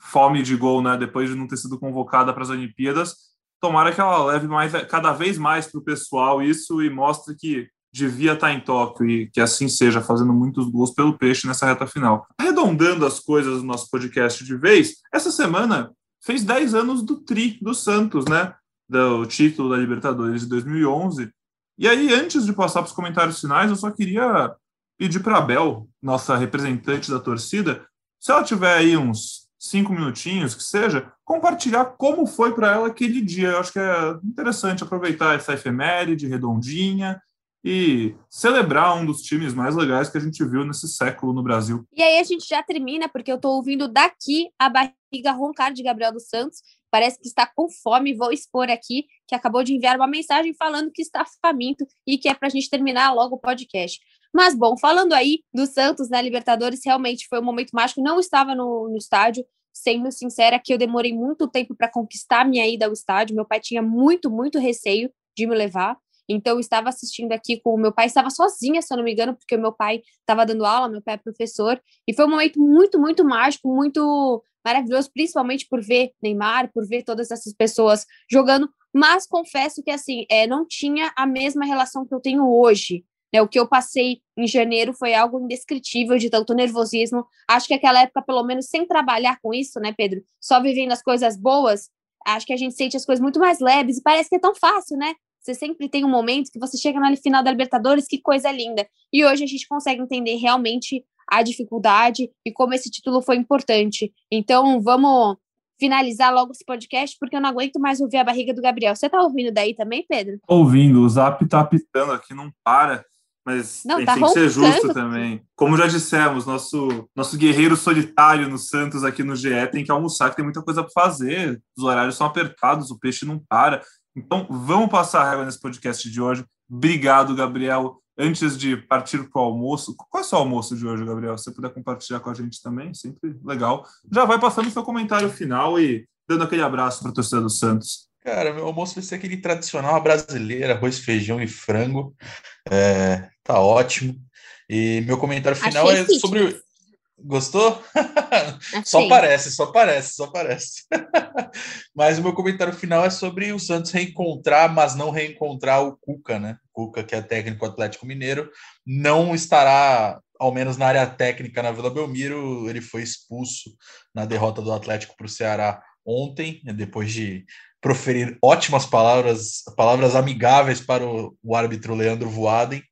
fome de gol, né? Depois de não ter sido convocada para as Olimpíadas. Tomara que ela leve mais, cada vez mais para o pessoal isso e mostre que devia estar em Tóquio e que assim seja, fazendo muitos gols pelo peixe nessa reta final. Arredondando as coisas do nosso podcast de vez, essa semana fez 10 anos do Tri do Santos, né? Do título da Libertadores de 2011. E aí, antes de passar para os comentários finais, eu só queria pedir para a Bel, nossa representante da torcida, se ela tiver aí uns cinco minutinhos, que seja, compartilhar como foi para ela aquele dia. Eu acho que é interessante aproveitar essa efeméride redondinha e celebrar um dos times mais legais que a gente viu nesse século no Brasil. E aí a gente já termina, porque eu estou ouvindo daqui a barriga roncar de Gabriel dos Santos. Parece que está com fome, vou expor aqui, que acabou de enviar uma mensagem falando que está faminto e que é para a gente terminar logo o podcast. Mas, bom, falando aí do Santos na Libertadores, realmente foi um momento mágico. Não estava no, no estádio, sendo sincera, que eu demorei muito tempo para conquistar minha ida ao estádio. Meu pai tinha muito, muito receio de me levar. Então, eu estava assistindo aqui com o meu pai, estava sozinha, se eu não me engano, porque o meu pai estava dando aula, meu pai é professor, e foi um momento muito, muito mágico, muito maravilhoso, principalmente por ver Neymar, por ver todas essas pessoas jogando, mas confesso que, assim, é, não tinha a mesma relação que eu tenho hoje, né? O que eu passei em janeiro foi algo indescritível de tanto nervosismo, acho que aquela época, pelo menos sem trabalhar com isso, né, Pedro, só vivendo as coisas boas, acho que a gente sente as coisas muito mais leves, e parece que é tão fácil, né? Você sempre tem um momento que você chega na final da Libertadores, que coisa linda. E hoje a gente consegue entender realmente a dificuldade e como esse título foi importante. Então, vamos finalizar logo esse podcast, porque eu não aguento mais ouvir a barriga do Gabriel. Você tá ouvindo daí também, Pedro? Ouvindo, o Zap tá apitando aqui, não para. Mas Não, tem, tá tem que ser justo também. Como já dissemos, nosso, nosso guerreiro solitário no Santos aqui no GE tem que almoçar, que tem muita coisa para fazer. Os horários são apertados, o peixe não para. Então, vamos passar a régua nesse podcast de hoje. Obrigado, Gabriel. Antes de partir para o almoço, qual é o seu almoço de hoje, Gabriel? Se você puder compartilhar com a gente também, sempre legal. Já vai passando o seu comentário final e dando aquele abraço para a torcida do Santos. Cara, meu almoço vai ser aquele tradicional brasileiro, arroz, feijão e frango. É, tá ótimo. E meu comentário final Achei é sobre. Gostou? Só Achei. parece, só parece, só parece. mas o meu comentário final é sobre o Santos reencontrar, mas não reencontrar o Cuca, né? Cuca, que é técnico Atlético Mineiro, não estará, ao menos na área técnica, na Vila Belmiro. Ele foi expulso na derrota do Atlético para o Ceará ontem, depois de proferir ótimas palavras, palavras amigáveis para o, o árbitro Leandro Voaden.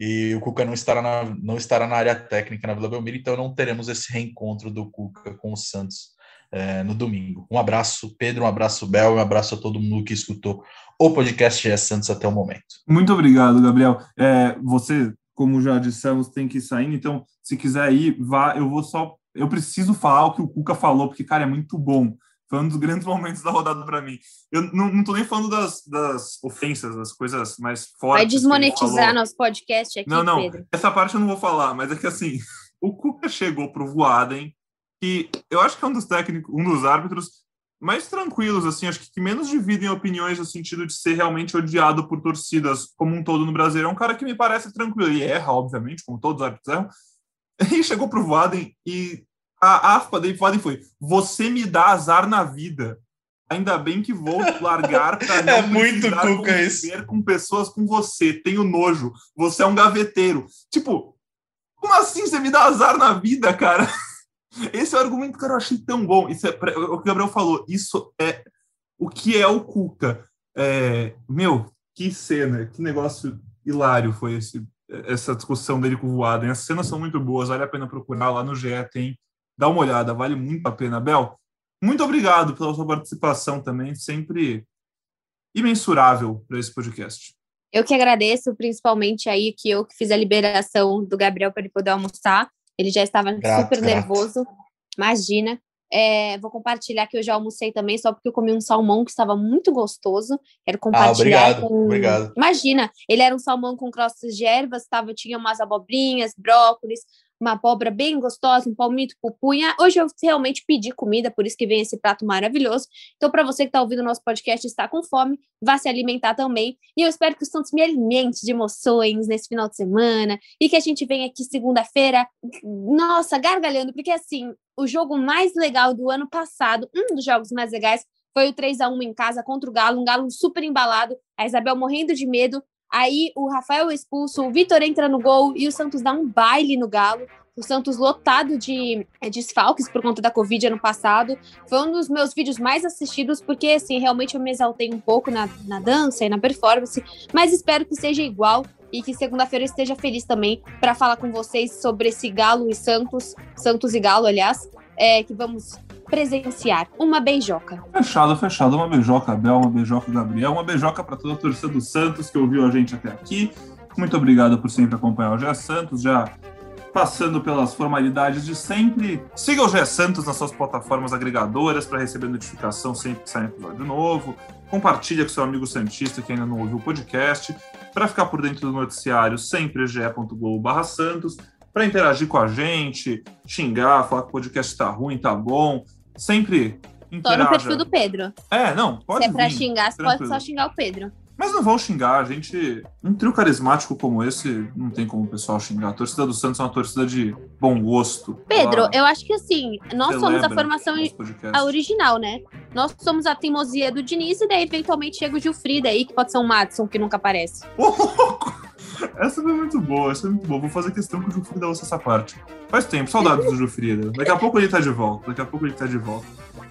E o Cuca não estará, na, não estará na área técnica na Vila Belmiro, então não teremos esse reencontro do Cuca com o Santos é, no domingo. Um abraço, Pedro, um abraço, Bel, um abraço a todo mundo que escutou o podcast GE Santos até o momento. Muito obrigado, Gabriel. É, você, como já dissemos, tem que ir saindo, então, se quiser ir, vá. Eu vou só. Eu preciso falar o que o Cuca falou, porque, cara, é muito bom. Foi um dos grandes momentos da rodada para mim. Eu não, não tô nem falando das, das ofensas, das coisas mais fortes. Vai desmonetizar nosso podcast aqui, Não, não. Pedro. Essa parte eu não vou falar, mas é que assim, o Cuca chegou pro Voaden, que eu acho que é um dos técnicos, um dos árbitros mais tranquilos, assim, acho que, que menos dividem opiniões no sentido de ser realmente odiado por torcidas como um todo no Brasil. É um cara que me parece tranquilo. Ele erra, obviamente, como todos os árbitros erram. E chegou pro Voaden e a aspa dele Voaden foi: Você me dá azar na vida. Ainda bem que vou largar para não É muito Cuca conviver com pessoas com você. Tenho nojo. Você é um gaveteiro. Tipo, como assim você me dá azar na vida, cara? Esse é o argumento que eu achei tão bom. Isso é, o que o Gabriel falou, isso é o que é o Cuca. É, meu, que cena, que negócio hilário foi esse, essa discussão dele com o Voaden. As cenas são muito boas, vale a pena procurar lá no GE, tem. Dá uma olhada, vale muito a pena. Bel, muito obrigado pela sua participação também, sempre imensurável para esse podcast. Eu que agradeço, principalmente aí que eu que fiz a liberação do Gabriel para ele poder almoçar. Ele já estava Grato, super grato. nervoso, imagina. É, vou compartilhar que eu já almocei também, só porque eu comi um salmão que estava muito gostoso. Quero compartilhar. obrigado, com... obrigado. Imagina, ele era um salmão com crostas de ervas, tava, tinha umas abobrinhas, brócolis, uma abóbora bem gostosa, um palmito, pupunha. Hoje eu realmente pedi comida, por isso que vem esse prato maravilhoso. Então, para você que está ouvindo o nosso podcast e está com fome, vá se alimentar também. E eu espero que o Santos me alimente de emoções nesse final de semana e que a gente venha aqui segunda-feira, nossa, gargalhando, porque assim, o jogo mais legal do ano passado, um dos jogos mais legais, foi o 3 a 1 em casa contra o Galo, um Galo super embalado, a Isabel morrendo de medo. Aí o Rafael é expulso, o Vitor entra no gol e o Santos dá um baile no Galo. O Santos lotado de eh, desfalques por conta da Covid ano passado. Foi um dos meus vídeos mais assistidos, porque assim, realmente eu me exaltei um pouco na, na dança e na performance, mas espero que seja igual e que segunda-feira eu esteja feliz também para falar com vocês sobre esse Galo e Santos, Santos e Galo, aliás, é, que vamos presenciar. Uma beijoca. Fechado, fechado. Uma beijoca, Bel, uma beijoca, Gabriel, uma beijoca para toda a torcida do Santos que ouviu a gente até aqui. Muito obrigado por sempre acompanhar o Gé Santos, já passando pelas formalidades de sempre. Siga o Gé Santos nas suas plataformas agregadoras para receber notificação sempre que sair um episódio novo. Compartilha com seu amigo Santista que ainda não ouviu o podcast. Para ficar por dentro do noticiário, sempre ge.globo santos para interagir com a gente, xingar, falar que o podcast tá ruim, tá bom. Sempre Só no perfil do Pedro. É, não, pode Se é pra vir, xingar, você pode só xingar o Pedro. Mas não vão xingar, a gente. Um trio carismático como esse, não tem como o pessoal xingar. A torcida do Santos é uma torcida de bom gosto. Pedro, Ela eu acho que assim, nós somos a formação a original, né? Nós somos a teimosia do Diniz e daí eventualmente chega o Gilfrida aí, que pode ser um Madison que nunca aparece. Ô, louco! Essa foi muito boa, essa foi muito boa. Vou fazer questão que o Jufrida ouça essa parte. Faz tempo, saudades do Jufrida. Daqui a pouco ele tá de volta. Daqui a pouco ele tá de volta.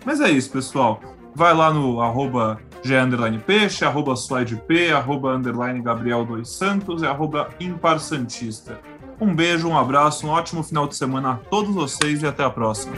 Mas é isso, pessoal. Vai lá no arroba G underline peixe, arroba slidep, arroba underline Gabriel dos Santos e arroba Impar Santista. Um beijo, um abraço, um ótimo final de semana a todos vocês e até a próxima.